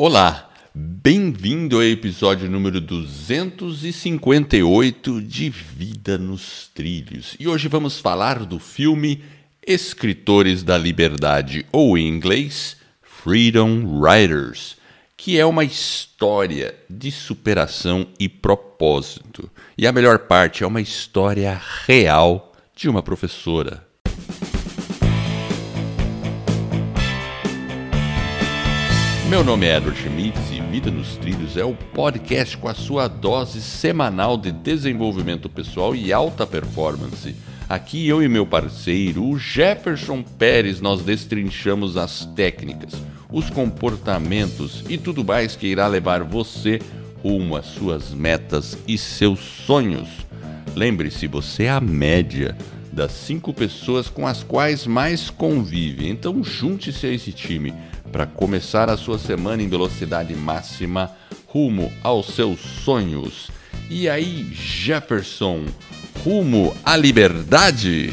Olá, bem-vindo ao episódio número 258 de Vida nos Trilhos. E hoje vamos falar do filme Escritores da Liberdade, ou em inglês, Freedom Writers, que é uma história de superação e propósito. E a melhor parte é uma história real de uma professora. Meu nome é Edward Schmitz e Vida nos Trilhos é o podcast com a sua dose semanal de desenvolvimento pessoal e alta performance. Aqui eu e meu parceiro, o Jefferson Pérez, nós destrinchamos as técnicas, os comportamentos e tudo mais que irá levar você rumo às suas metas e seus sonhos. Lembre-se, você é a média das cinco pessoas com as quais mais convive, então junte-se a esse time para começar a sua semana em velocidade máxima rumo aos seus sonhos. E aí, Jefferson, rumo à liberdade?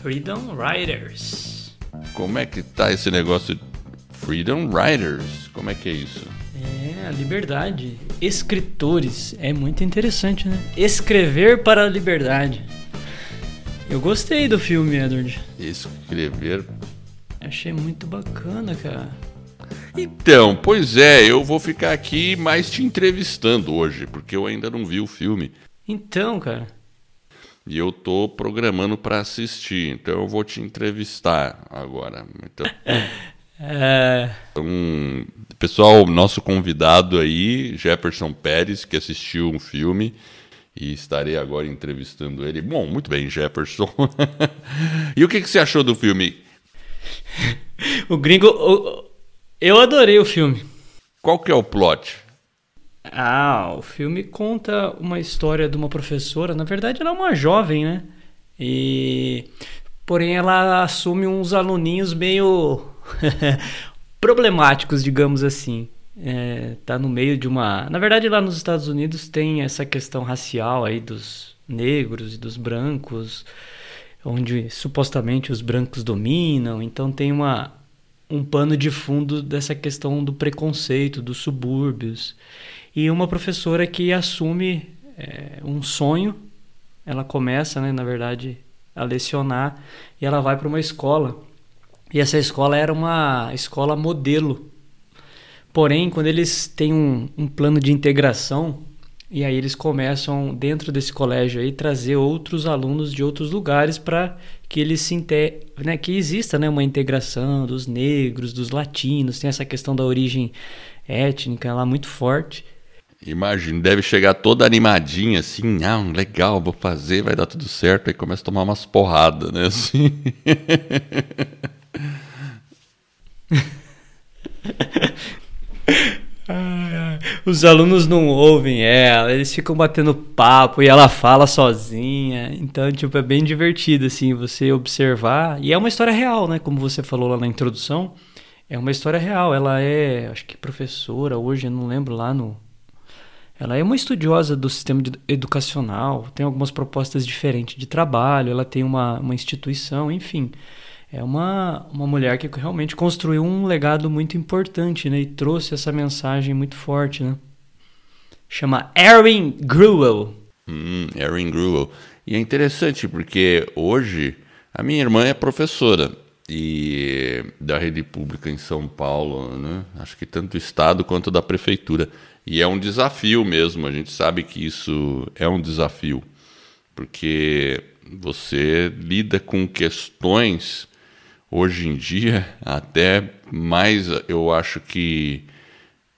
Freedom Riders. Como é que tá esse negócio Freedom Riders? Como é que é isso? É, a liberdade. Escritores. É muito interessante, né? Escrever para a liberdade. Eu gostei do filme, Edward. Escrever. Achei muito bacana, cara. Então, pois é, eu vou ficar aqui mais te entrevistando hoje, porque eu ainda não vi o filme. Então, cara. E eu tô programando para assistir, então eu vou te entrevistar agora. Então, É. um, pessoal, nosso convidado aí, Jefferson Pérez, que assistiu um filme e estarei agora entrevistando ele. Bom, muito bem, Jefferson. e o que, que você achou do filme? O gringo. o- Eu adorei o filme. Qual que é o plot? Ah, o filme conta uma história de uma professora. Na verdade, ela é uma jovem, né? E. Porém, ela assume uns aluninhos meio. problemáticos, digamos assim. É, tá no meio de uma. Na verdade, lá nos Estados Unidos tem essa questão racial aí dos negros e dos brancos, onde supostamente os brancos dominam. Então tem uma, um pano de fundo dessa questão do preconceito, dos subúrbios. E uma professora que assume é, um sonho, ela começa, né, na verdade, a lecionar e ela vai para uma escola. E essa escola era uma escola modelo. Porém, quando eles têm um, um plano de integração, e aí eles começam, dentro desse colégio aí, trazer outros alunos de outros lugares para que eles se inte- né, que exista né, uma integração dos negros, dos latinos, tem essa questão da origem étnica lá muito forte. Imagina, deve chegar toda animadinha assim, ah, legal, vou fazer, vai dar tudo certo, aí começa a tomar umas porradas, né? Assim. Os alunos não ouvem ela, eles ficam batendo papo e ela fala sozinha. Então, tipo, é bem divertido, assim, você observar. E é uma história real, né? Como você falou lá na introdução. É uma história real. Ela é, acho que professora hoje, eu não lembro lá no. Ela é uma estudiosa do sistema educacional, tem algumas propostas diferentes de trabalho, ela tem uma, uma instituição, enfim. É uma, uma mulher que realmente construiu um legado muito importante, né? E trouxe essa mensagem muito forte, né? Chama Erin Gruel. Hum, Erin Gruel. E é interessante porque hoje a minha irmã é professora e da rede pública em São Paulo, né? Acho que tanto do estado quanto da prefeitura. E é um desafio mesmo. A gente sabe que isso é um desafio porque você lida com questões hoje em dia até mais, eu acho que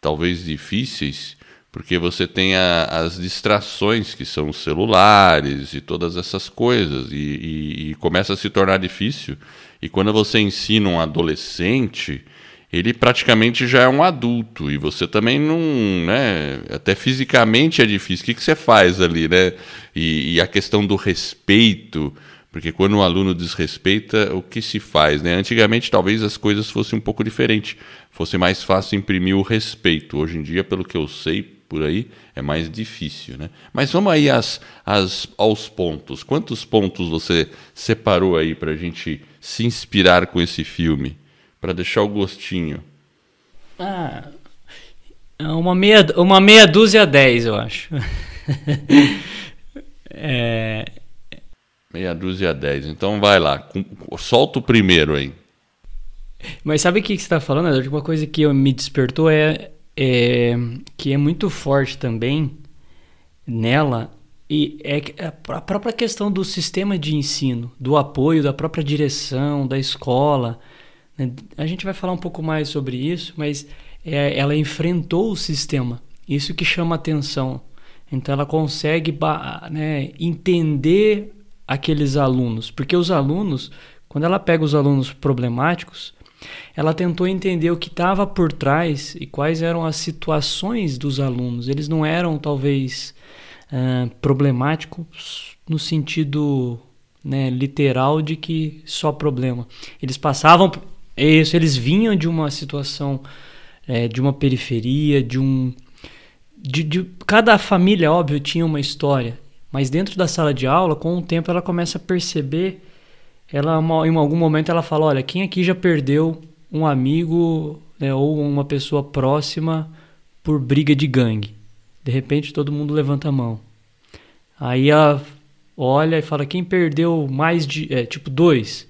talvez difíceis, porque você tem a- as distrações que são os celulares e todas essas coisas, e, e- e começa a se tornar difícil. E quando você ensina um adolescente, ele praticamente já é um adulto, e você também não, né, até fisicamente é difícil. O que, que você faz ali, né? E, e a questão do respeito, porque quando o aluno desrespeita, o que se faz? Né? Antigamente, talvez as coisas fossem um pouco diferentes. Fosse mais fácil imprimir o respeito. Hoje em dia, pelo que eu sei por aí, é mais difícil. Né? Mas vamos aí às, às, aos pontos. Quantos pontos você separou aí para a gente se inspirar com esse filme? Para deixar o gostinho. Ah, É uma meia, uma meia dúzia a dez, eu acho. é... Meia dúzia a dez. Então vai lá, solta o primeiro aí. Mas sabe o que, você está falando? Uma coisa que me despertou é, é que é muito forte também nela e é a própria questão do sistema de ensino, do apoio da própria direção, da escola. Né? A gente vai falar um pouco mais sobre isso, mas é, ela enfrentou o sistema. Isso que chama atenção. Então ela consegue né, entender aqueles alunos, porque os alunos, quando ela pega os alunos problemáticos, ela tentou entender o que estava por trás e quais eram as situações dos alunos. Eles não eram talvez uh, problemáticos no sentido né, literal de que só problema. Eles passavam isso, eles vinham de uma situação é, de uma periferia, de um de, de, cada família, óbvio, tinha uma história, mas dentro da sala de aula, com o tempo, ela começa a perceber. Ela, em algum momento, ela fala: Olha, quem aqui já perdeu um amigo né, ou uma pessoa próxima por briga de gangue? De repente, todo mundo levanta a mão. Aí ela olha e fala: Quem perdeu mais de. É, tipo, dois?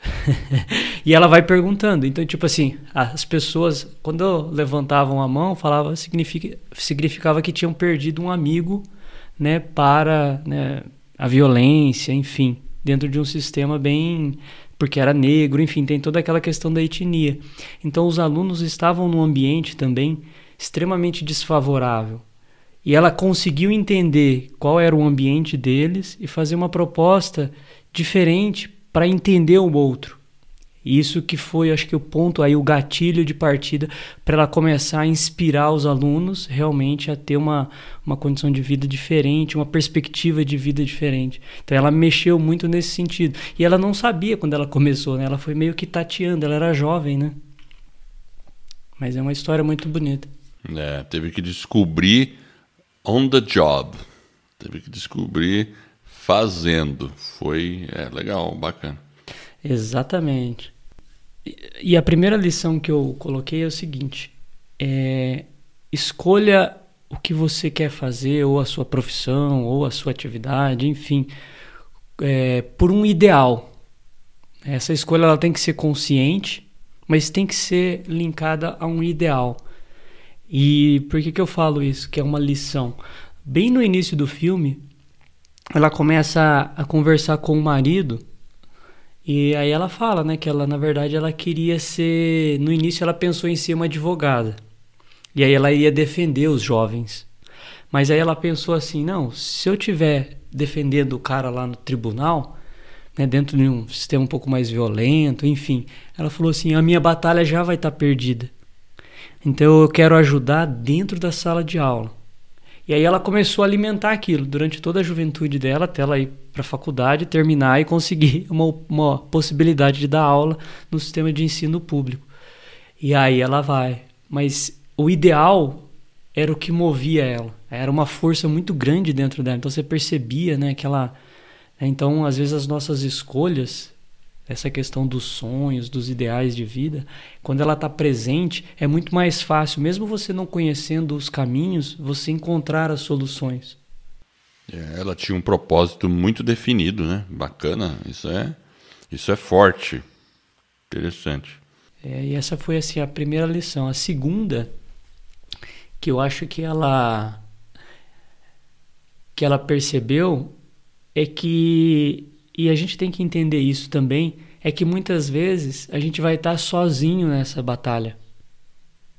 e ela vai perguntando. Então, tipo assim, as pessoas, quando levantavam a mão, falava, significa, significava que tinham perdido um amigo né, para né, a violência, enfim, dentro de um sistema bem. porque era negro, enfim, tem toda aquela questão da etnia. Então, os alunos estavam num ambiente também extremamente desfavorável. E ela conseguiu entender qual era o ambiente deles e fazer uma proposta diferente para entender o outro. Isso que foi, acho que o ponto aí, o gatilho de partida para ela começar a inspirar os alunos realmente a ter uma, uma condição de vida diferente, uma perspectiva de vida diferente. Então ela mexeu muito nesse sentido. E ela não sabia quando ela começou, né? Ela foi meio que tateando, ela era jovem, né? Mas é uma história muito bonita. É, teve que descobrir on the job. Teve que descobrir fazendo. Foi é, legal, bacana. Exatamente. E a primeira lição que eu coloquei é o seguinte: é, escolha o que você quer fazer, ou a sua profissão, ou a sua atividade, enfim, é, por um ideal. Essa escolha ela tem que ser consciente, mas tem que ser linkada a um ideal. E por que, que eu falo isso? Que é uma lição. Bem no início do filme, ela começa a, conversar com o marido e aí ela fala, né, que ela na verdade ela queria ser, no início ela pensou em ser uma advogada. E aí ela ia defender os jovens. Mas aí ela pensou assim, não, se eu tiver defendendo o cara lá no tribunal, né, dentro de um sistema um pouco mais violento, enfim, ela falou assim, a minha batalha já vai estar tá perdida. Então eu quero ajudar dentro da sala de aula. E aí ela começou a alimentar aquilo durante toda a juventude dela, até ela ir para a faculdade, terminar e conseguir uma, uma possibilidade de dar aula no sistema de ensino público. E aí ela vai. Mas o ideal era o que movia ela. Era uma força muito grande dentro dela. Então você percebia, né, que ela... Né, então, às vezes as nossas escolhas essa questão dos sonhos, dos ideais de vida, quando ela está presente, é muito mais fácil, mesmo você não conhecendo os caminhos, você encontrar as soluções. É, ela tinha um propósito muito definido, né? Bacana, isso é, isso é forte, interessante. É, e essa foi assim a primeira lição. A segunda, que eu acho que ela que ela percebeu é que e a gente tem que entender isso também, é que muitas vezes a gente vai estar sozinho nessa batalha.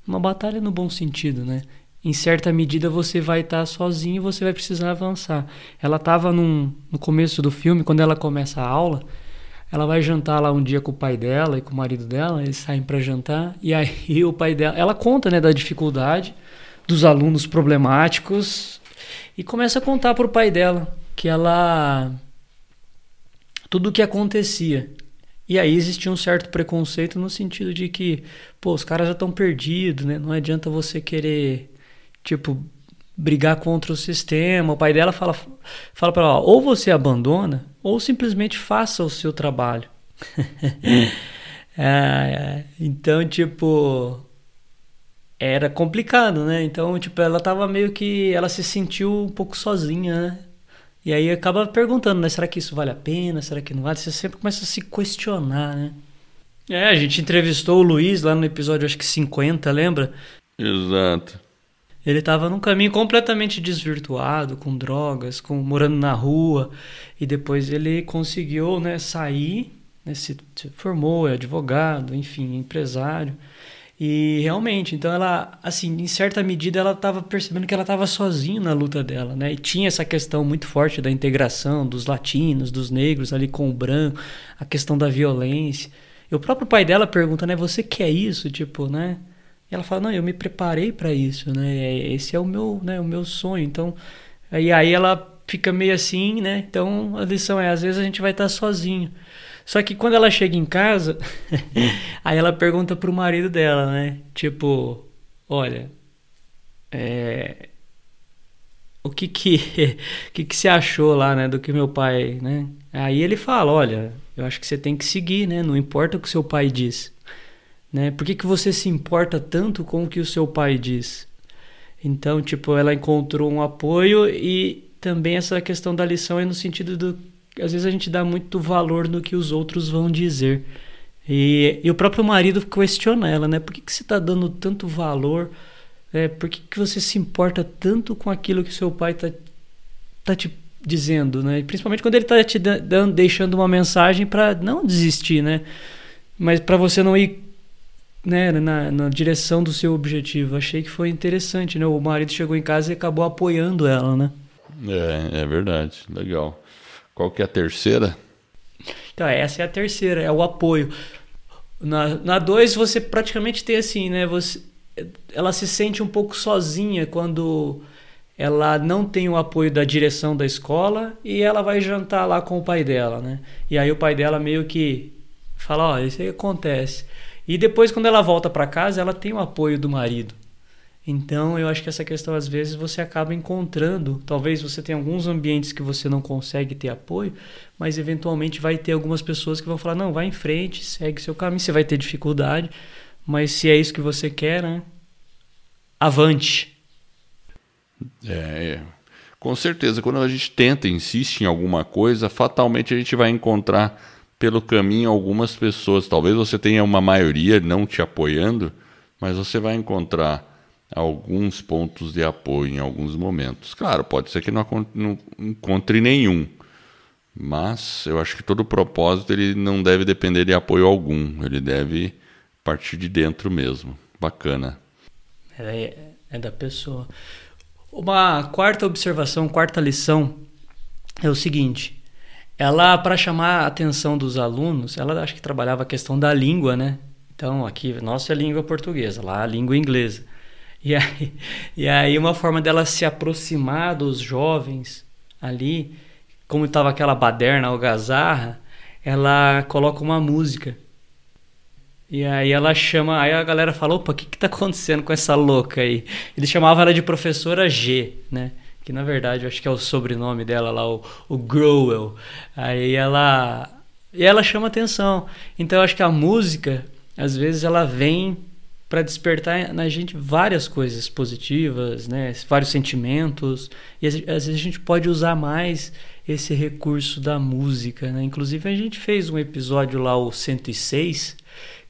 Uma batalha no bom sentido, né? Em certa medida você vai estar sozinho e você vai precisar avançar. Ela estava no começo do filme, quando ela começa a aula, ela vai jantar lá um dia com o pai dela e com o marido dela, eles saem para jantar, e aí o pai dela, ela conta, né, da dificuldade dos alunos problemáticos e começa a contar para o pai dela que ela tudo o que acontecia. E aí existia um certo preconceito no sentido de que, pô, os caras já estão perdidos, né? Não adianta você querer, tipo, brigar contra o sistema. O pai dela fala, fala para ela, ou você abandona, ou simplesmente faça o seu trabalho. é, então, tipo, era complicado, né? Então, tipo, ela tava meio que. Ela se sentiu um pouco sozinha, né? E aí acaba perguntando, né? Será que isso vale a pena? Será que não vale? Você sempre começa a se questionar, né? É, a gente entrevistou o Luiz lá no episódio, acho que 50, lembra? Exato. Ele estava num caminho completamente desvirtuado, com drogas, com morando na rua, e depois ele conseguiu, né, sair, né, se, se formou, é advogado, enfim, empresário. E realmente, então ela, assim, em certa medida ela estava percebendo que ela estava sozinha na luta dela, né? E tinha essa questão muito forte da integração dos latinos, dos negros ali com o branco, a questão da violência. E o próprio pai dela pergunta, né? Você quer isso? Tipo, né? E ela fala, não, eu me preparei para isso, né? É, esse é o meu, né? O meu sonho. Então, e aí ela fica meio assim, né? Então a lição é, às vezes a gente vai estar sozinho. Só que quando ela chega em casa, aí ela pergunta pro marido dela, né? Tipo, olha, é, o que que, que que você achou lá, né, do que meu pai, né? Aí ele fala, olha, eu acho que você tem que seguir, né? Não importa o que seu pai diz, né? Por que que você se importa tanto com o que o seu pai diz? Então, tipo, ela encontrou um apoio e também essa questão da lição é no sentido do às vezes a gente dá muito valor no que os outros vão dizer. E, e o próprio marido questiona ela, né? Por que, que você está dando tanto valor? É, por que, que você se importa tanto com aquilo que seu pai está tá te dizendo, né? Principalmente quando ele está te dando, deixando uma mensagem para não desistir, né? Mas para você não ir né, na, na direção do seu objetivo. Achei que foi interessante, né? O marido chegou em casa e acabou apoiando ela, né? É, é verdade. Legal. Qual que é a terceira? Então, essa é a terceira, é o apoio. Na, na dois, você praticamente tem assim, né? Você, ela se sente um pouco sozinha quando ela não tem o apoio da direção da escola e ela vai jantar lá com o pai dela, né? E aí o pai dela meio que fala, ó, oh, isso aí acontece. E depois quando ela volta para casa, ela tem o apoio do marido. Então, eu acho que essa questão, às vezes, você acaba encontrando. Talvez você tenha alguns ambientes que você não consegue ter apoio, mas eventualmente vai ter algumas pessoas que vão falar: não, vai em frente, segue seu caminho. Você vai ter dificuldade, mas se é isso que você quer, né? Avante. É, é. com certeza. Quando a gente tenta, insiste em alguma coisa, fatalmente a gente vai encontrar pelo caminho algumas pessoas. Talvez você tenha uma maioria não te apoiando, mas você vai encontrar alguns pontos de apoio em alguns momentos. Claro, pode ser que não, não encontre nenhum, mas eu acho que todo propósito ele não deve depender de apoio algum, ele deve partir de dentro mesmo. Bacana. É, é da pessoa. Uma quarta observação, quarta lição é o seguinte: ela, para chamar a atenção dos alunos, ela acho que trabalhava a questão da língua, né? Então, aqui, nossa é língua portuguesa, lá a língua inglesa. E aí, e aí uma forma dela se aproximar dos jovens ali, como estava aquela baderna, algazarra, ela coloca uma música. E aí ela chama, aí a galera fala, opa, o que que tá acontecendo com essa louca aí? Ele chamava ela de professora G, né? Que na verdade eu acho que é o sobrenome dela lá, o, o Growell. Aí ela... E ela chama atenção. Então eu acho que a música, às vezes ela vem para despertar na gente várias coisas positivas, né? vários sentimentos. E às vezes a gente pode usar mais esse recurso da música. Né? Inclusive, a gente fez um episódio lá, o 106,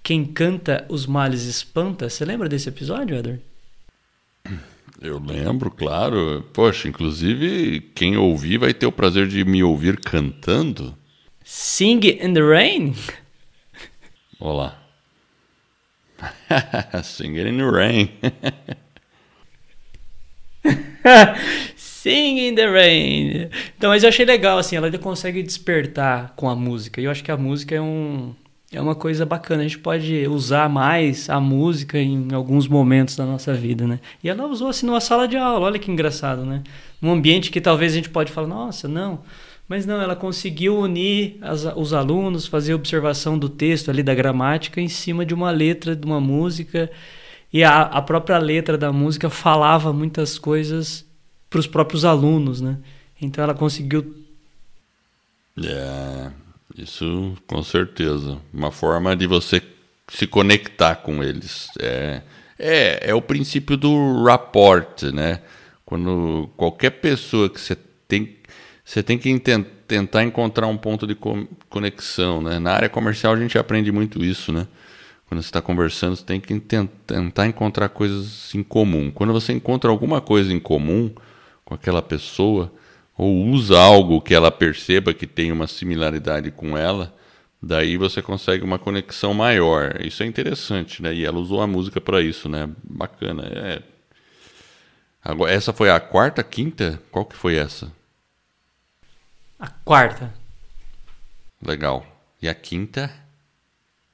Quem Canta os Males Espanta. Você lembra desse episódio, Eder? Eu lembro, claro. Poxa, inclusive, quem ouvir vai ter o prazer de me ouvir cantando. Sing in the Rain? Olá. Sing in the rain. Sing in the rain. Então, mas eu achei legal, assim, ela consegue despertar com a música. E eu acho que a música é um. É uma coisa bacana, a gente pode usar mais a música em alguns momentos da nossa vida, né? E ela usou assim numa sala de aula, olha que engraçado, né? Num ambiente que talvez a gente pode falar, nossa, não, mas não, ela conseguiu unir as, os alunos, fazer observação do texto ali, da gramática, em cima de uma letra, de uma música. E a, a própria letra da música falava muitas coisas para os próprios alunos, né? Então ela conseguiu. É, isso com certeza. Uma forma de você se conectar com eles. É, É, é o princípio do rapport, né? Quando qualquer pessoa que você você tem que tentar encontrar um ponto de conexão, né? Na área comercial a gente aprende muito isso, né? Quando você está conversando, você tem que tentar encontrar coisas em comum. Quando você encontra alguma coisa em comum com aquela pessoa, ou usa algo que ela perceba que tem uma similaridade com ela, daí você consegue uma conexão maior. Isso é interessante, né? E ela usou a música para isso, né? Bacana. É. Agora, essa foi a quarta, quinta? Qual que foi essa? A quarta. Legal. E a quinta?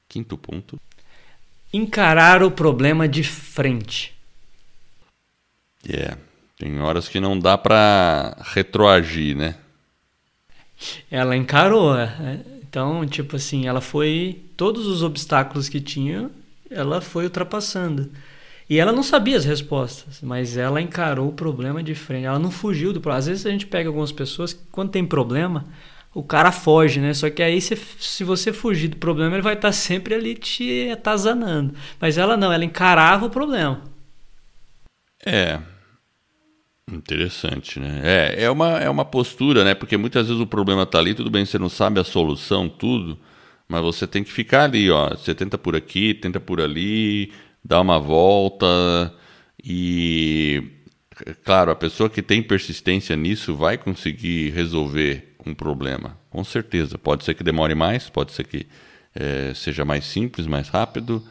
Quinto ponto encarar o problema de frente. É, yeah. tem horas que não dá para retroagir, né? Ela encarou, é. então, tipo assim, ela foi todos os obstáculos que tinha, ela foi ultrapassando. E ela não sabia as respostas, mas ela encarou o problema de frente. Ela não fugiu do problema. Às vezes a gente pega algumas pessoas que, quando tem problema, o cara foge, né? Só que aí se, se você fugir do problema, ele vai estar sempre ali te atazanando. Mas ela não, ela encarava o problema. É. Interessante, né? É, é, uma, é uma postura, né? Porque muitas vezes o problema tá ali, tudo bem, você não sabe a solução, tudo, mas você tem que ficar ali, ó. Você tenta por aqui, tenta por ali, dá uma volta e. Claro, a pessoa que tem persistência nisso vai conseguir resolver um problema. Com certeza. Pode ser que demore mais, pode ser que é, seja mais simples, mais rápido,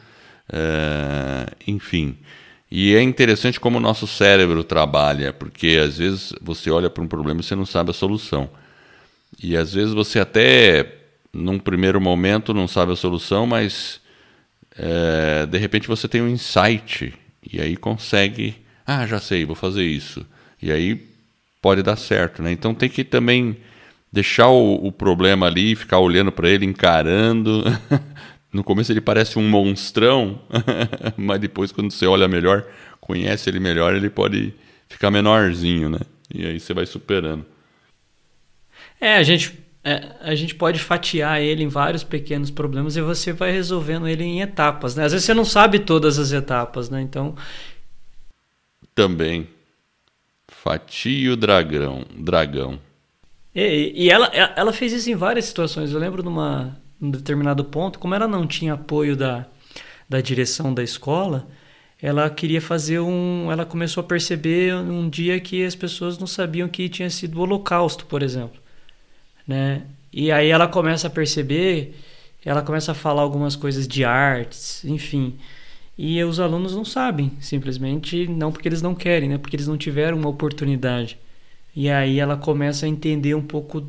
é, enfim. E é interessante como o nosso cérebro trabalha, porque às vezes você olha para um problema e você não sabe a solução. E às vezes você até, num primeiro momento, não sabe a solução, mas é, de repente você tem um insight e aí consegue, ah, já sei, vou fazer isso. E aí pode dar certo, né? Então tem que também deixar o, o problema ali, ficar olhando para ele, encarando. no começo ele parece um monstrão, mas depois quando você olha melhor, conhece ele melhor, ele pode ficar menorzinho, né? E aí você vai superando. É, a gente, é, a gente pode fatiar ele em vários pequenos problemas e você vai resolvendo ele em etapas, né? Às vezes você não sabe todas as etapas, né? Então. Também. Fatio dragão. Dragão. E, e ela, ela fez isso em várias situações. Eu lembro numa, num determinado ponto, como ela não tinha apoio da, da direção da escola, ela queria fazer um. Ela começou a perceber um dia que as pessoas não sabiam que tinha sido o Holocausto, por exemplo. Né? E aí ela começa a perceber, ela começa a falar algumas coisas de artes, enfim. E os alunos não sabem, simplesmente não porque eles não querem, né? porque eles não tiveram uma oportunidade. E aí ela começa a entender um pouco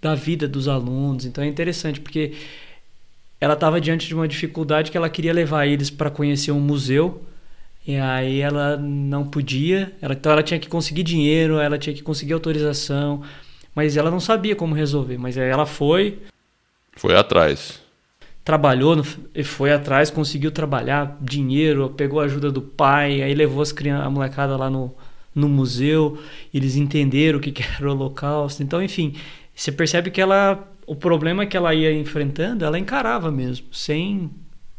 da vida dos alunos. Então é interessante porque ela estava diante de uma dificuldade que ela queria levar eles para conhecer um museu. E aí ela não podia, ela, então ela tinha que conseguir dinheiro, ela tinha que conseguir autorização, mas ela não sabia como resolver. Mas aí ela foi. Foi atrás. Trabalhou e foi atrás, conseguiu trabalhar, dinheiro, pegou a ajuda do pai, aí levou as crianças, a molecada lá no, no museu, eles entenderam o que, era o Holocausto. Então, enfim, você percebe que ela, o problema que ela ia enfrentando, ela encarava mesmo, sem,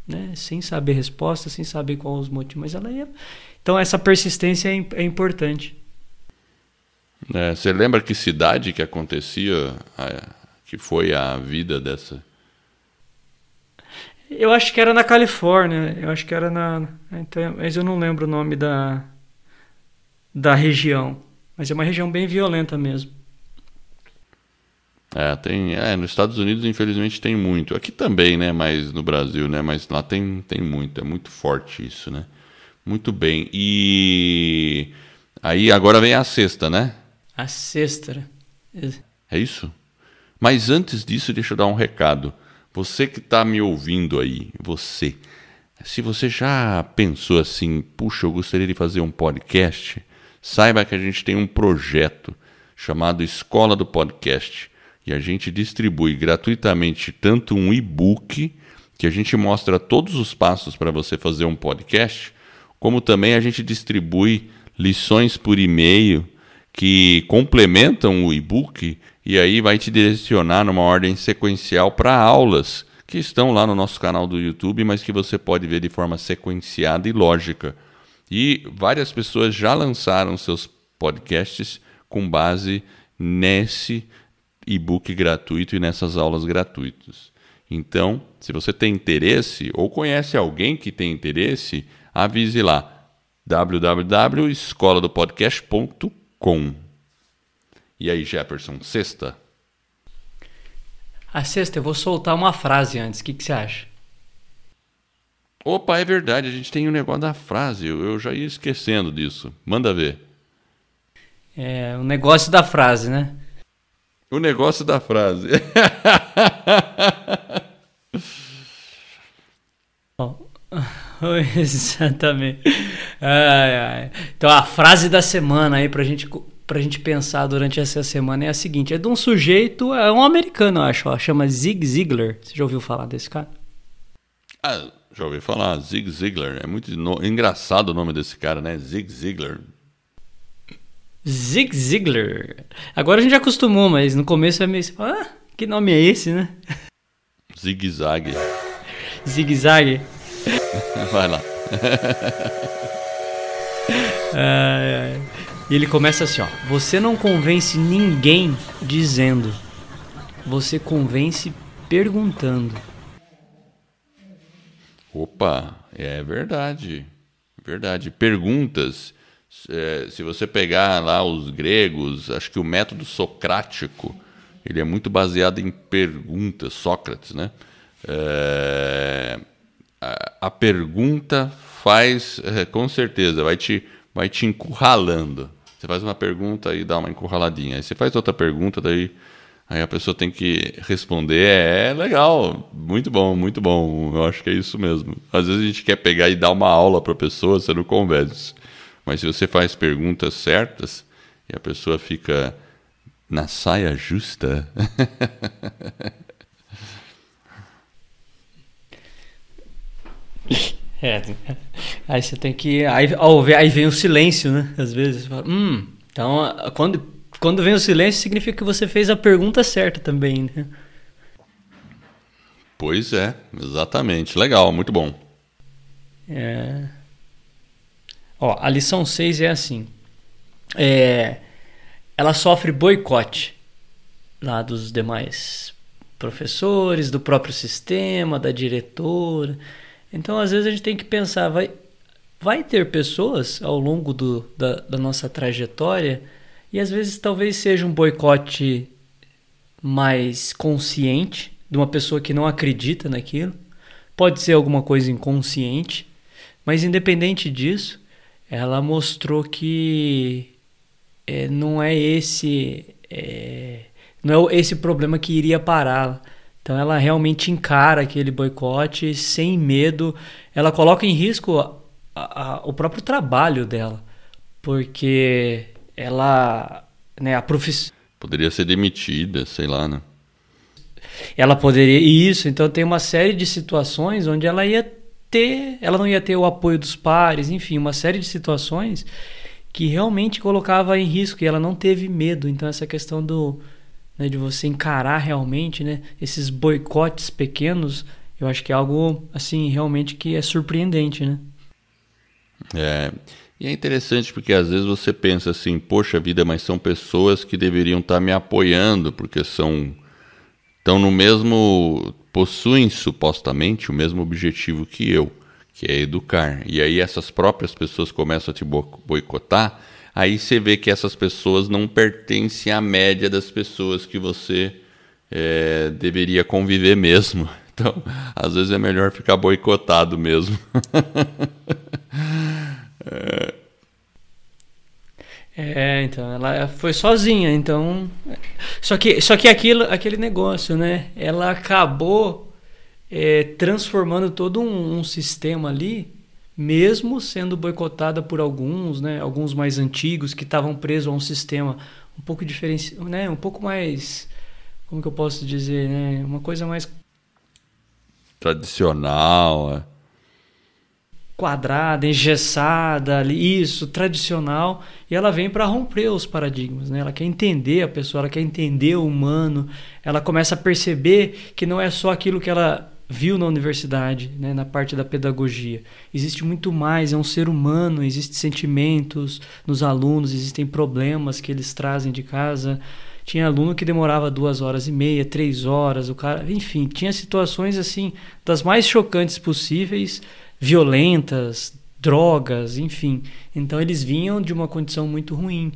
né, sem saber resposta, sem saber quais os motivos, mas ela ia. Então, essa persistência é, é importante. É, você lembra que cidade que acontecia, que foi a vida dessa? Eu acho que era na Califórnia, eu acho que era na. Então, mas eu não lembro o nome da, da região. Mas é uma região bem violenta mesmo. É, tem, é, nos Estados Unidos infelizmente tem muito. Aqui também, né, mas no Brasil, né, mas lá tem, tem muito, é muito forte isso, né? Muito bem. E aí agora vem a sexta, né? A sexta. É isso? Mas antes disso, deixa eu dar um recado. Você que está me ouvindo aí, você, se você já pensou assim, puxa, eu gostaria de fazer um podcast, Saiba que a gente tem um projeto chamado Escola do Podcast e a gente distribui gratuitamente tanto um e-book que a gente mostra todos os passos para você fazer um podcast, como também a gente distribui lições por e-mail que complementam o e-book e aí vai te direcionar numa ordem sequencial para aulas que estão lá no nosso canal do YouTube, mas que você pode ver de forma sequenciada e lógica. E várias pessoas já lançaram seus podcasts com base nesse e-book gratuito e nessas aulas gratuitas. Então, se você tem interesse ou conhece alguém que tem interesse, avise lá www.escoladopodcast.com. E aí, Jefferson, sexta? A sexta, eu vou soltar uma frase antes. O que, que você acha? Opa, é verdade, a gente tem o um negócio da frase. Eu já ia esquecendo disso. Manda ver. É, o negócio da frase, né? O negócio da frase. Exatamente. Ai, ai. Então a frase da semana aí pra gente, pra gente pensar durante essa semana é a seguinte: é de um sujeito, é um americano, eu acho, ó, chama Zig Ziglar. Você já ouviu falar desse cara? Ah, já ouvi falar, Zig Ziglar. É muito no... engraçado o nome desse cara, né? Zig Ziglar. Zig Ziglar. Agora a gente já acostumou, mas no começo é meio. Ah, que nome é esse, né? Zig Zag. Zig Zag. Vai lá. E ele começa assim, ó. Você não convence ninguém dizendo. Você convence perguntando. Opa, é verdade. Verdade. Perguntas. É, se você pegar lá os gregos, acho que o método socrático ele é muito baseado em perguntas, Sócrates, né? É, a, pergunta faz, é, com certeza, vai te, vai te encurralando. Você faz uma pergunta e dá uma encurraladinha. Aí você faz outra pergunta, daí Aí a pessoa tem que responder, é, é, legal, muito bom, muito bom. Eu acho que é isso mesmo. Às vezes a gente quer pegar e dar uma aula para a pessoa, você não convence. Mas se você faz perguntas certas e a pessoa fica na saia justa. é, aí você tem que. Aí, aí vem o silêncio, né? Às vezes. Fala, hum, então, quando quando vem o silêncio, significa que você fez a pergunta certa também, né? Pois é, exatamente. Legal, muito bom. É... Ó, a lição 6 é assim. É... Ela sofre boicote lá dos demais professores, do próprio sistema, da diretora. Então, às vezes, a gente tem que pensar: vai, vai ter pessoas ao longo do, da, da nossa trajetória e às vezes talvez seja um boicote mais consciente, de uma pessoa que não acredita naquilo. Pode ser alguma coisa inconsciente, mas independente disso, ela mostrou que é, não é esse é, não é esse problema que iria pará-la. Então ela realmente encara aquele boicote sem medo. Ela coloca em risco a, a, a, o próprio trabalho dela, porque ela, né, a profissão poderia ser demitida, sei lá, né? Ela poderia isso, então tem uma série de situações onde ela ia ter, ela não ia ter o apoio dos pares, enfim, uma série de situações que realmente colocava em risco e ela não teve medo. Então essa questão do né, de você encarar realmente, né, esses boicotes pequenos, eu acho que é algo assim realmente que é surpreendente, né? É, e é interessante porque às vezes você pensa assim, poxa vida, mas são pessoas que deveriam estar me apoiando, porque são estão no mesmo possuem supostamente o mesmo objetivo que eu, que é educar. E aí essas próprias pessoas começam a te boicotar, aí você vê que essas pessoas não pertencem à média das pessoas que você é, deveria conviver mesmo. Então, às vezes é melhor ficar boicotado mesmo. É... é, então, ela foi sozinha, então. Só que, só que aquilo, aquele negócio, né? Ela acabou é, transformando todo um, um, sistema ali, mesmo sendo boicotada por alguns, né? Alguns mais antigos que estavam presos a um sistema um pouco diferente, né? Um pouco mais, como que eu posso dizer, né? Uma coisa mais tradicional. É quadrada, engessada, isso, tradicional, e ela vem para romper os paradigmas, né? Ela quer entender a pessoa, ela quer entender o humano, ela começa a perceber que não é só aquilo que ela viu na universidade, né, na parte da pedagogia. Existe muito mais, é um ser humano, existem sentimentos nos alunos, existem problemas que eles trazem de casa. Tinha aluno que demorava duas horas e meia, três horas, o cara, enfim, tinha situações assim das mais chocantes possíveis, violentas, drogas, enfim. Então eles vinham de uma condição muito ruim.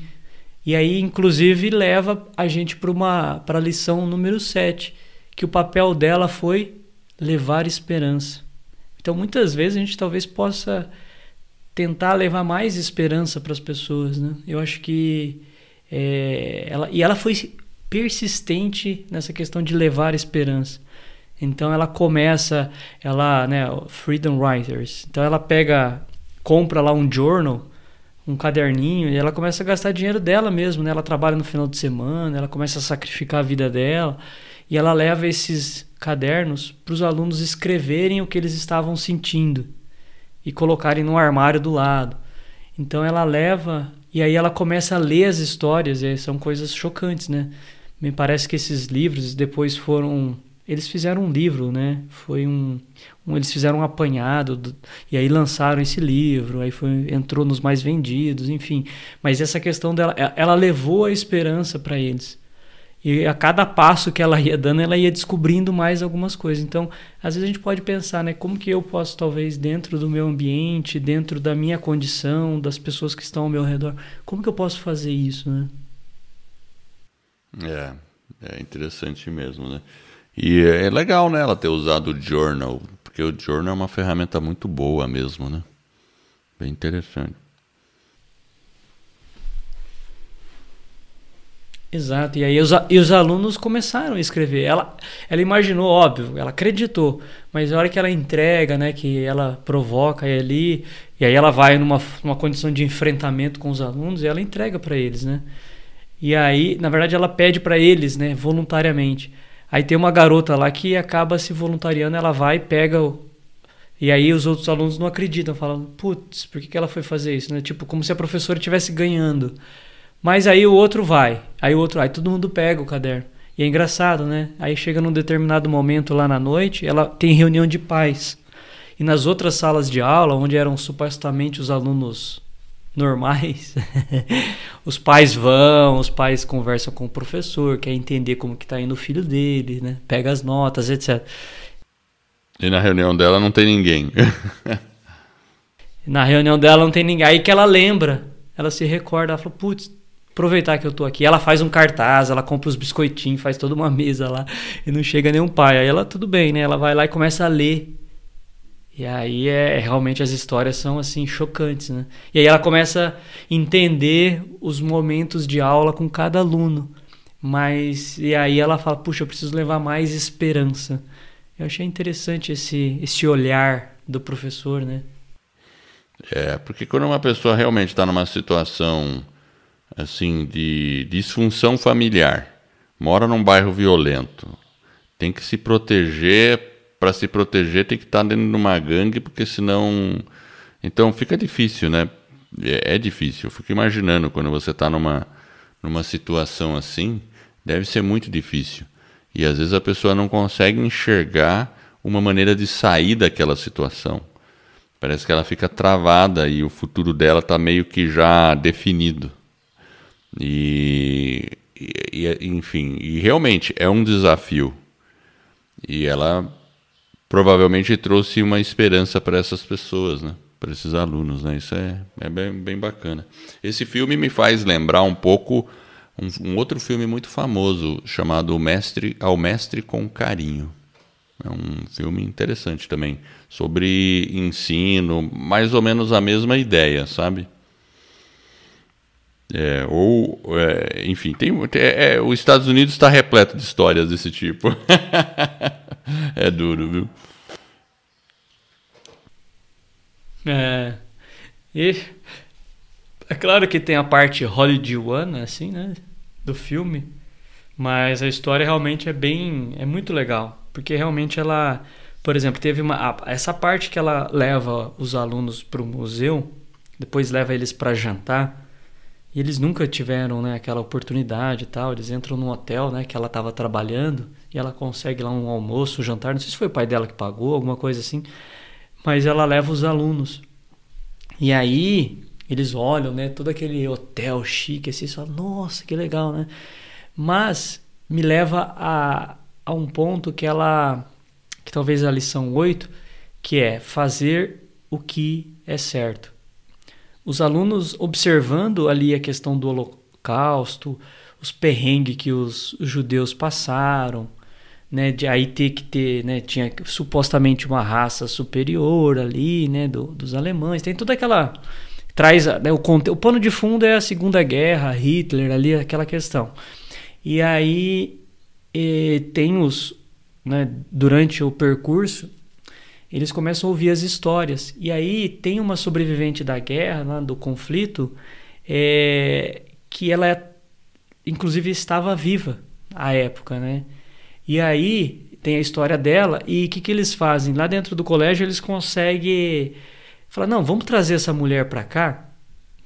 E aí, inclusive, leva a gente para uma para a lição número 7, que o papel dela foi levar esperança. Então, muitas vezes a gente talvez possa tentar levar mais esperança para as pessoas, né? Eu acho que é, ela e ela foi persistente nessa questão de levar esperança. Então ela começa, ela, né, Freedom Writers. Então ela pega, compra lá um journal, um caderninho e ela começa a gastar dinheiro dela mesmo, né? Ela trabalha no final de semana, ela começa a sacrificar a vida dela e ela leva esses cadernos para os alunos escreverem o que eles estavam sentindo e colocarem no armário do lado. Então ela leva e aí ela começa a ler as histórias e são coisas chocantes, né? Me parece que esses livros depois foram eles fizeram um livro, né? Foi um, um eles fizeram um apanhado do, e aí lançaram esse livro, aí foi entrou nos mais vendidos, enfim. Mas essa questão dela, ela levou a esperança para eles. E a cada passo que ela ia dando, ela ia descobrindo mais algumas coisas. Então, às vezes a gente pode pensar, né, como que eu posso talvez dentro do meu ambiente, dentro da minha condição, das pessoas que estão ao meu redor, como que eu posso fazer isso, né? É, é interessante mesmo, né? E é legal, né, ela ter usado o journal, porque o journal é uma ferramenta muito boa mesmo, né? Bem interessante. Exato, e aí os, e os alunos começaram a escrever. Ela, ela imaginou, óbvio, ela acreditou, mas na hora que ela entrega, né, que ela provoca ali, e aí ela vai numa, numa condição de enfrentamento com os alunos e ela entrega para eles, né? E aí, na verdade, ela pede para eles, né, voluntariamente. Aí tem uma garota lá que acaba se voluntariando, ela vai, pega o, e aí os outros alunos não acreditam, falam, putz, por que, que ela foi fazer isso? Né? Tipo, como se a professora estivesse ganhando. Mas aí o outro vai, aí o outro, aí todo mundo pega o caderno. E é engraçado, né? Aí chega num determinado momento lá na noite, ela tem reunião de pais. E nas outras salas de aula, onde eram supostamente os alunos normais, os pais vão, os pais conversam com o professor, quer entender como que tá indo o filho dele, né? Pega as notas, etc. E na reunião dela não tem ninguém. na reunião dela não tem ninguém. Aí que ela lembra, ela se recorda, ela fala, putz, aproveitar que eu tô aqui. Ela faz um cartaz, ela compra os biscoitinhos, faz toda uma mesa lá e não chega nenhum pai. Aí ela, tudo bem, né? Ela vai lá e começa a ler. E aí é realmente as histórias são assim chocantes, né? E aí ela começa a entender os momentos de aula com cada aluno. Mas e aí ela fala, puxa, eu preciso levar mais esperança. Eu achei interessante esse esse olhar do professor, né? É, porque quando uma pessoa realmente está numa situação assim de disfunção familiar, mora num bairro violento, tem que se proteger, para se proteger tem que estar tá dentro de uma gangue, porque senão então fica difícil, né? É, é difícil. Eu fico imaginando quando você está numa numa situação assim, deve ser muito difícil. E às vezes a pessoa não consegue enxergar uma maneira de sair daquela situação. Parece que ela fica travada e o futuro dela está meio que já definido. E, e, enfim, e realmente é um desafio. E ela provavelmente trouxe uma esperança para essas pessoas, né? Para esses alunos, né? Isso é, é bem, bem bacana. Esse filme me faz lembrar um pouco um, um outro filme muito famoso chamado Mestre ao Mestre com Carinho. É um filme interessante também sobre ensino, mais ou menos a mesma ideia, sabe? É, ou, é, enfim, tem, é, é, os Estados Unidos está repleto de histórias desse tipo. é duro, viu? É. E é claro que tem a parte hollywoodiana, assim, né? Do filme. Mas a história realmente é bem. é muito legal. Porque realmente ela. Por exemplo, teve uma. Essa parte que ela leva os alunos para o museu, depois leva eles para jantar E eles nunca tiveram né, aquela oportunidade e tal. Eles entram num hotel né, que ela estava trabalhando e ela consegue lá um almoço, um jantar. Não sei se foi o pai dela que pagou, alguma coisa assim. Mas ela leva os alunos. E aí eles olham, né, todo aquele hotel chique, assim, falam, nossa, que legal, né? Mas me leva a, a um ponto que ela, que talvez a lição 8, que é fazer o que é certo. Os alunos observando ali a questão do holocausto, os perrengues que os judeus passaram, né, de aí ter que ter, né, tinha supostamente uma raça superior ali, né, do, dos alemães, tem toda aquela traz né, o, o pano de fundo é a Segunda Guerra, Hitler ali aquela questão. E aí e, tem os, né, durante o percurso eles começam a ouvir as histórias e aí tem uma sobrevivente da guerra, né, do conflito, é, que ela inclusive estava viva à época, né? E aí tem a história dela e o que, que eles fazem? Lá dentro do colégio eles conseguem falar, não, vamos trazer essa mulher para cá.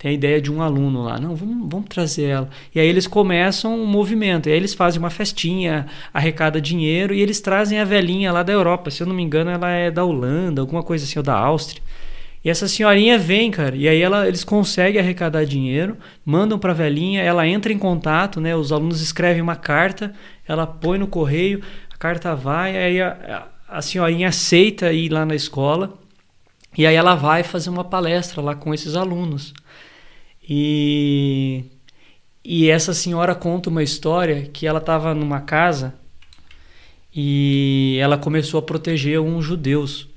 Tem a ideia de um aluno lá, não, vamos, vamos trazer ela. E aí eles começam um movimento, e aí eles fazem uma festinha, arrecada dinheiro e eles trazem a velhinha lá da Europa. Se eu não me engano, ela é da Holanda, alguma coisa assim, ou da Áustria. E essa senhorinha vem, cara, e aí ela, eles conseguem arrecadar dinheiro, mandam para a velhinha, ela entra em contato, né? Os alunos escrevem uma carta, ela põe no correio, a carta vai, aí a, a senhorinha aceita ir lá na escola, e aí ela vai fazer uma palestra lá com esses alunos. E, e essa senhora conta uma história que ela estava numa casa e ela começou a proteger uns judeus.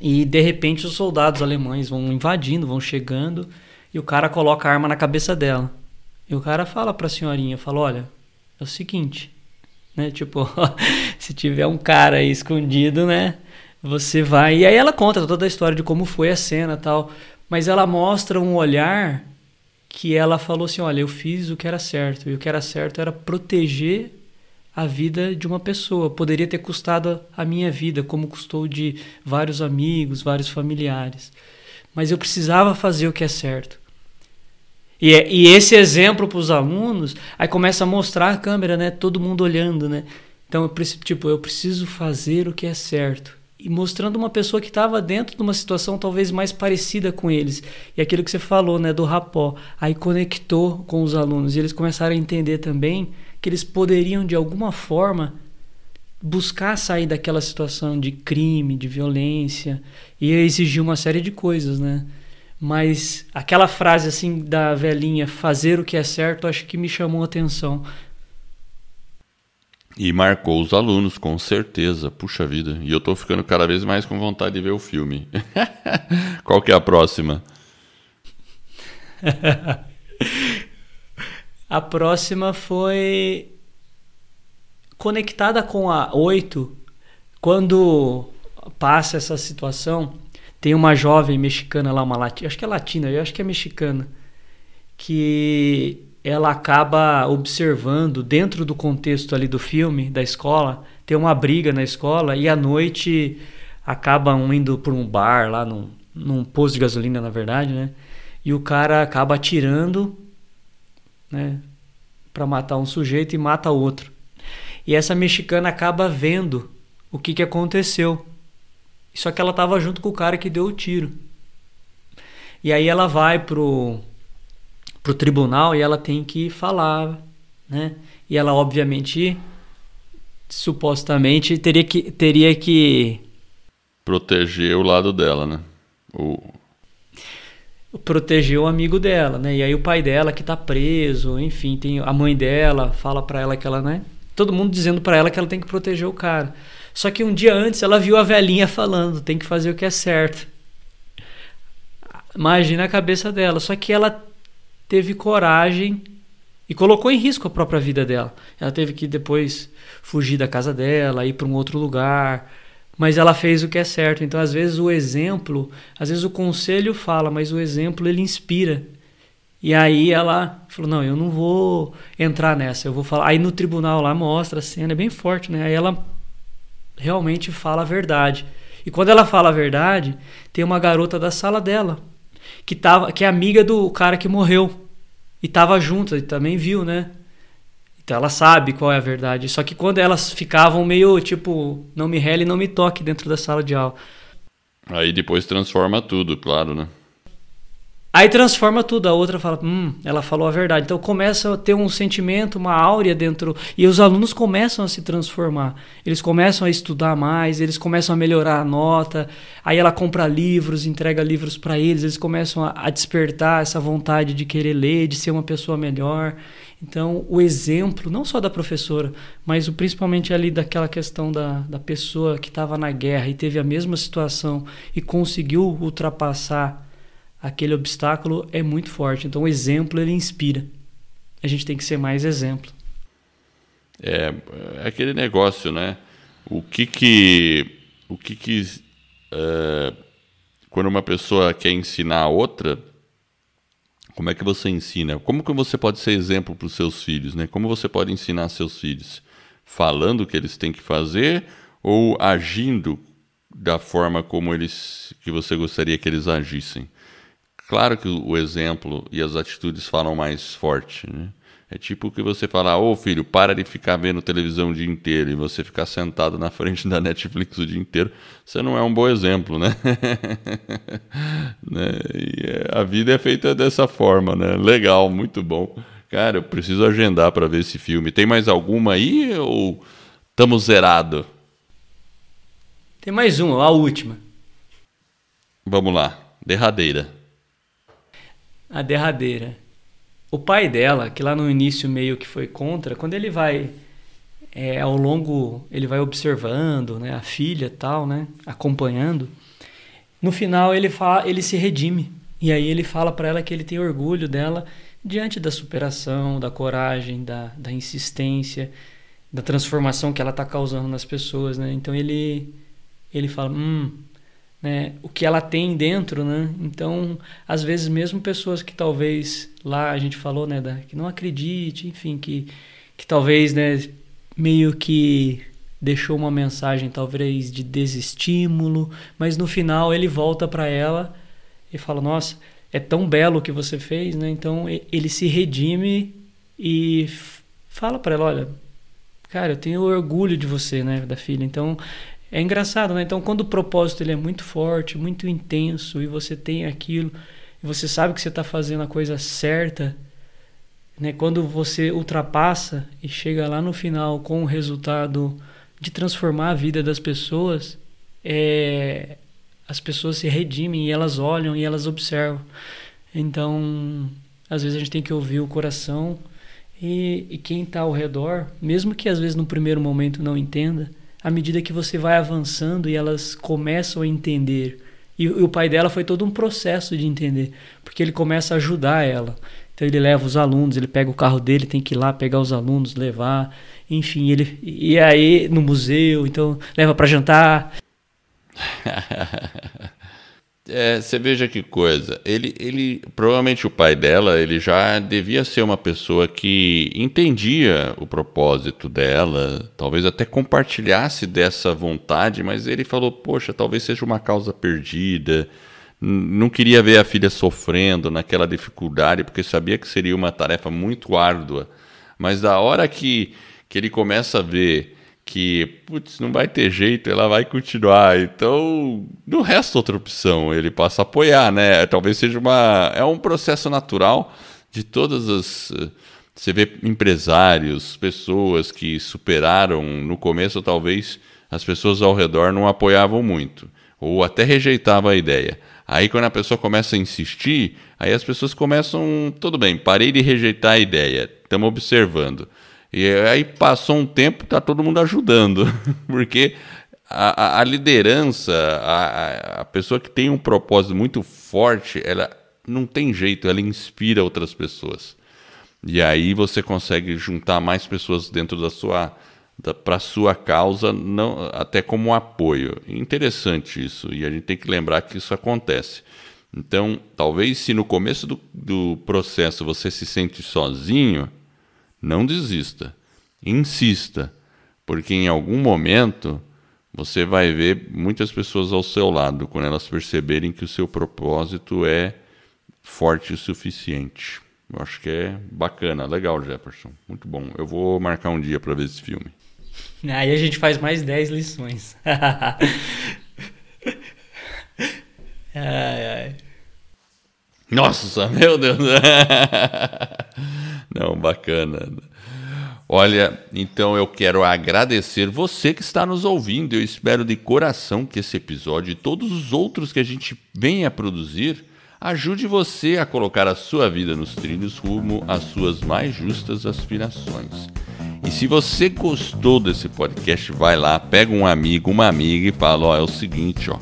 E de repente os soldados alemães vão invadindo, vão chegando, e o cara coloca a arma na cabeça dela. E o cara fala para a senhorinha, fala: "Olha, é o seguinte, né? Tipo, se tiver um cara aí escondido, né? Você vai. E aí ela conta toda a história de como foi a cena, tal, mas ela mostra um olhar que ela falou assim: "Olha, eu fiz o que era certo, e o que era certo era proteger a vida de uma pessoa. Poderia ter custado a minha vida, como custou de vários amigos, vários familiares. Mas eu precisava fazer o que é certo. E, é, e esse exemplo para os alunos, aí começa a mostrar a câmera, né? Todo mundo olhando, né? Então, eu, tipo, eu preciso fazer o que é certo. E mostrando uma pessoa que estava dentro de uma situação talvez mais parecida com eles. E aquilo que você falou, né, do rapó. Aí conectou com os alunos. E eles começaram a entender também que eles poderiam de alguma forma buscar sair daquela situação de crime, de violência e exigir uma série de coisas, né? Mas aquela frase assim da velhinha, fazer o que é certo, acho que me chamou a atenção. E marcou os alunos, com certeza. Puxa vida. E eu tô ficando cada vez mais com vontade de ver o filme. Qual que é a próxima? A próxima foi conectada com a 8. Quando passa essa situação, tem uma jovem mexicana lá, uma latina, acho que é latina, eu acho que é mexicana, que ela acaba observando dentro do contexto ali do filme, da escola, tem uma briga na escola e à noite acabam indo por um bar lá num, num posto de gasolina, na verdade, né? E o cara acaba atirando né, para matar um sujeito e mata outro. E essa mexicana acaba vendo o que, que aconteceu. Só que ela estava junto com o cara que deu o tiro. E aí ela vai pro, pro tribunal e ela tem que falar, né? E ela obviamente supostamente teria que teria que proteger o lado dela, né? O proteger o amigo dela, né? E aí o pai dela que tá preso, enfim, tem a mãe dela fala para ela que ela, né? Todo mundo dizendo para ela que ela tem que proteger o cara. Só que um dia antes ela viu a velhinha falando, tem que fazer o que é certo. Imagina a cabeça dela. Só que ela teve coragem e colocou em risco a própria vida dela. Ela teve que depois fugir da casa dela, ir para um outro lugar, mas ela fez o que é certo. Então, às vezes, o exemplo, às vezes o conselho fala, mas o exemplo ele inspira. E aí ela falou: Não, eu não vou entrar nessa, eu vou falar. Aí no tribunal lá mostra a cena, é bem forte, né? Aí ela realmente fala a verdade. E quando ela fala a verdade, tem uma garota da sala dela, que, tava, que é amiga do cara que morreu. e estava junto, e também viu, né? Então ela sabe qual é a verdade. Só que quando elas ficavam meio tipo, não me rele, não me toque dentro da sala de aula. Aí depois transforma tudo, claro, né? Aí transforma tudo, a outra fala, hum, ela falou a verdade. Então começa a ter um sentimento, uma áurea dentro. E os alunos começam a se transformar. Eles começam a estudar mais, eles começam a melhorar a nota. Aí ela compra livros, entrega livros para eles, eles começam a, a despertar essa vontade de querer ler, de ser uma pessoa melhor. Então, o exemplo, não só da professora, mas o, principalmente ali daquela questão da, da pessoa que estava na guerra e teve a mesma situação e conseguiu ultrapassar aquele obstáculo é muito forte. Então o exemplo ele inspira. A gente tem que ser mais exemplo. É, é aquele negócio, né? O que que o que que é, quando uma pessoa quer ensinar a outra, como é que você ensina? Como que você pode ser exemplo para os seus filhos, né? Como você pode ensinar seus filhos? Falando o que eles têm que fazer ou agindo da forma como eles que você gostaria que eles agissem? Claro que o exemplo e as atitudes falam mais forte, né? É tipo que você falar, ô oh, filho, para de ficar vendo televisão o dia inteiro e você ficar sentado na frente da Netflix o dia inteiro. Você não é um bom exemplo, né? né? É, a vida é feita dessa forma, né? Legal, muito bom. Cara, eu preciso agendar para ver esse filme. Tem mais alguma aí ou estamos zerado? Tem mais uma, a última. Vamos lá, derradeira a derradeira. O pai dela, que lá no início meio que foi contra, quando ele vai é, ao longo, ele vai observando, né, a filha tal, né, acompanhando. No final ele fala, ele se redime e aí ele fala para ela que ele tem orgulho dela diante da superação, da coragem, da, da insistência, da transformação que ela está causando nas pessoas, né? Então ele ele fala, hum, né, o que ela tem dentro, né? Então, às vezes mesmo pessoas que talvez lá a gente falou, né, da, que não acredite, enfim, que que talvez, né, meio que deixou uma mensagem talvez de desestímulo, mas no final ele volta para ela e fala: "Nossa, é tão belo o que você fez", né? Então ele se redime e fala para ela: "Olha, cara, eu tenho orgulho de você, né, da filha". Então é engraçado, né? Então, quando o propósito ele é muito forte, muito intenso, e você tem aquilo, e você sabe que você está fazendo a coisa certa, né? Quando você ultrapassa e chega lá no final com o resultado de transformar a vida das pessoas, é, as pessoas se redimem e elas olham e elas observam. Então, às vezes a gente tem que ouvir o coração e, e quem está ao redor, mesmo que às vezes no primeiro momento não entenda, à medida que você vai avançando e elas começam a entender. E, e o pai dela foi todo um processo de entender, porque ele começa a ajudar ela. Então ele leva os alunos, ele pega o carro dele, tem que ir lá pegar os alunos, levar, enfim, ele e aí no museu, então leva para jantar. É, você veja que coisa. Ele, ele, provavelmente o pai dela, ele já devia ser uma pessoa que entendia o propósito dela, talvez até compartilhasse dessa vontade, mas ele falou: poxa, talvez seja uma causa perdida. Não queria ver a filha sofrendo naquela dificuldade, porque sabia que seria uma tarefa muito árdua. Mas da hora que, que ele começa a ver que, putz, não vai ter jeito, ela vai continuar. Então, não resta outra opção, ele passa a apoiar, né? Talvez seja uma. É um processo natural de todas as. Você vê empresários, pessoas que superaram no começo, talvez as pessoas ao redor não apoiavam muito, ou até rejeitavam a ideia. Aí, quando a pessoa começa a insistir, aí as pessoas começam, tudo bem, parei de rejeitar a ideia, estamos observando. E aí passou um tempo, tá todo mundo ajudando, porque a, a liderança, a, a pessoa que tem um propósito muito forte, ela não tem jeito, ela inspira outras pessoas. E aí você consegue juntar mais pessoas dentro da sua para sua causa, não até como apoio. Interessante isso, e a gente tem que lembrar que isso acontece. Então, talvez se no começo do, do processo você se sente sozinho, não desista. Insista, porque em algum momento você vai ver muitas pessoas ao seu lado quando elas perceberem que o seu propósito é forte o suficiente. Eu acho que é bacana, legal, Jefferson. Muito bom. Eu vou marcar um dia para ver esse filme. Aí a gente faz mais 10 lições. ai, ai. Nossa, meu Deus. Não, bacana. Olha, então eu quero agradecer você que está nos ouvindo. Eu espero de coração que esse episódio e todos os outros que a gente venha a produzir ajude você a colocar a sua vida nos trilhos rumo às suas mais justas aspirações. E se você gostou desse podcast, vai lá, pega um amigo, uma amiga e fala, ó, é o seguinte, ó,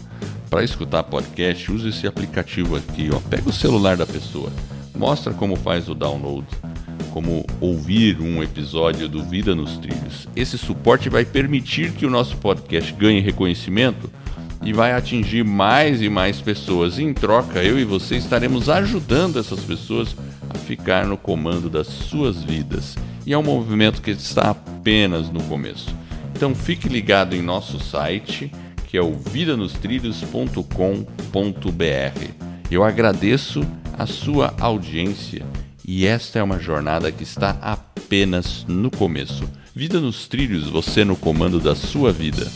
para escutar podcast, use esse aplicativo aqui, ó, pega o celular da pessoa, mostra como faz o download, como ouvir um episódio do Vida nos Trilhos. Esse suporte vai permitir que o nosso podcast ganhe reconhecimento e vai atingir mais e mais pessoas. Em troca, eu e você estaremos ajudando essas pessoas a ficar no comando das suas vidas e é um movimento que está apenas no começo. Então fique ligado em nosso site, que é o vidanostrilhos.com.br. Eu agradeço a sua audiência e esta é uma jornada que está apenas no começo. Vida nos trilhos, você no comando da sua vida.